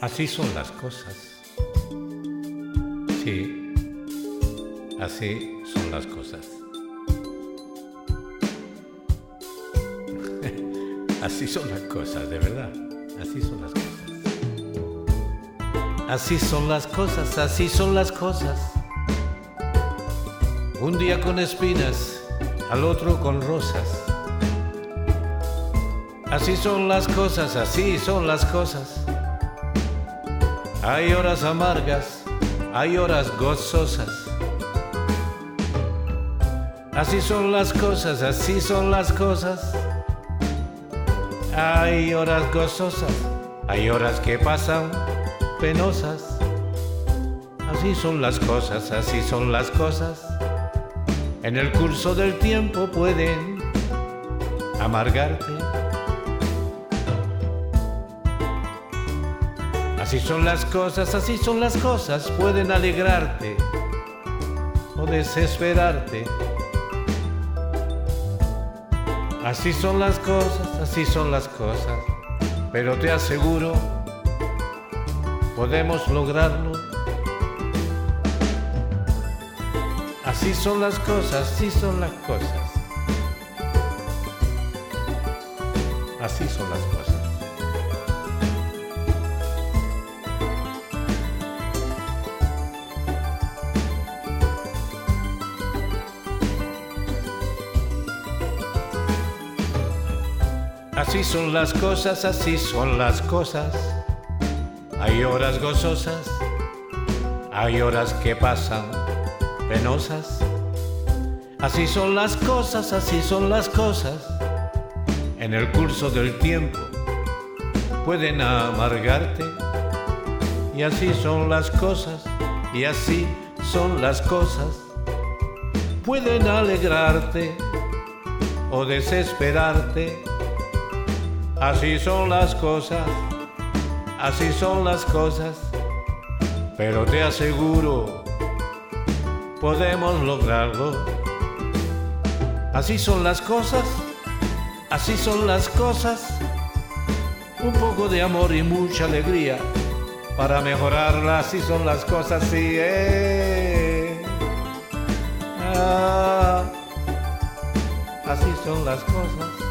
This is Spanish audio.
Así son las cosas. Sí, así son las cosas. así son las cosas, de verdad. Así son las cosas. Así son las cosas, así son las cosas. Un día con espinas, al otro con rosas. Así son las cosas, así son las cosas. Hay horas amargas, hay horas gozosas. Así son las cosas, así son las cosas. Hay horas gozosas, hay horas que pasan penosas. Así son las cosas, así son las cosas. En el curso del tiempo pueden amargarte Así son las cosas, así son las cosas, pueden alegrarte o desesperarte. Así son las cosas, así son las cosas, pero te aseguro, podemos lograrlo. Así son las cosas, así son las cosas. Así son las cosas. Así son las cosas, así son las cosas. Hay horas gozosas, hay horas que pasan penosas. Así son las cosas, así son las cosas. En el curso del tiempo pueden amargarte. Y así son las cosas, y así son las cosas. Pueden alegrarte o desesperarte Así son las cosas, así son las cosas, pero te aseguro, podemos lograrlo. Así son las cosas, así son las cosas, un poco de amor y mucha alegría para mejorarla, así son las cosas, sí. Eh. Ah, así son las cosas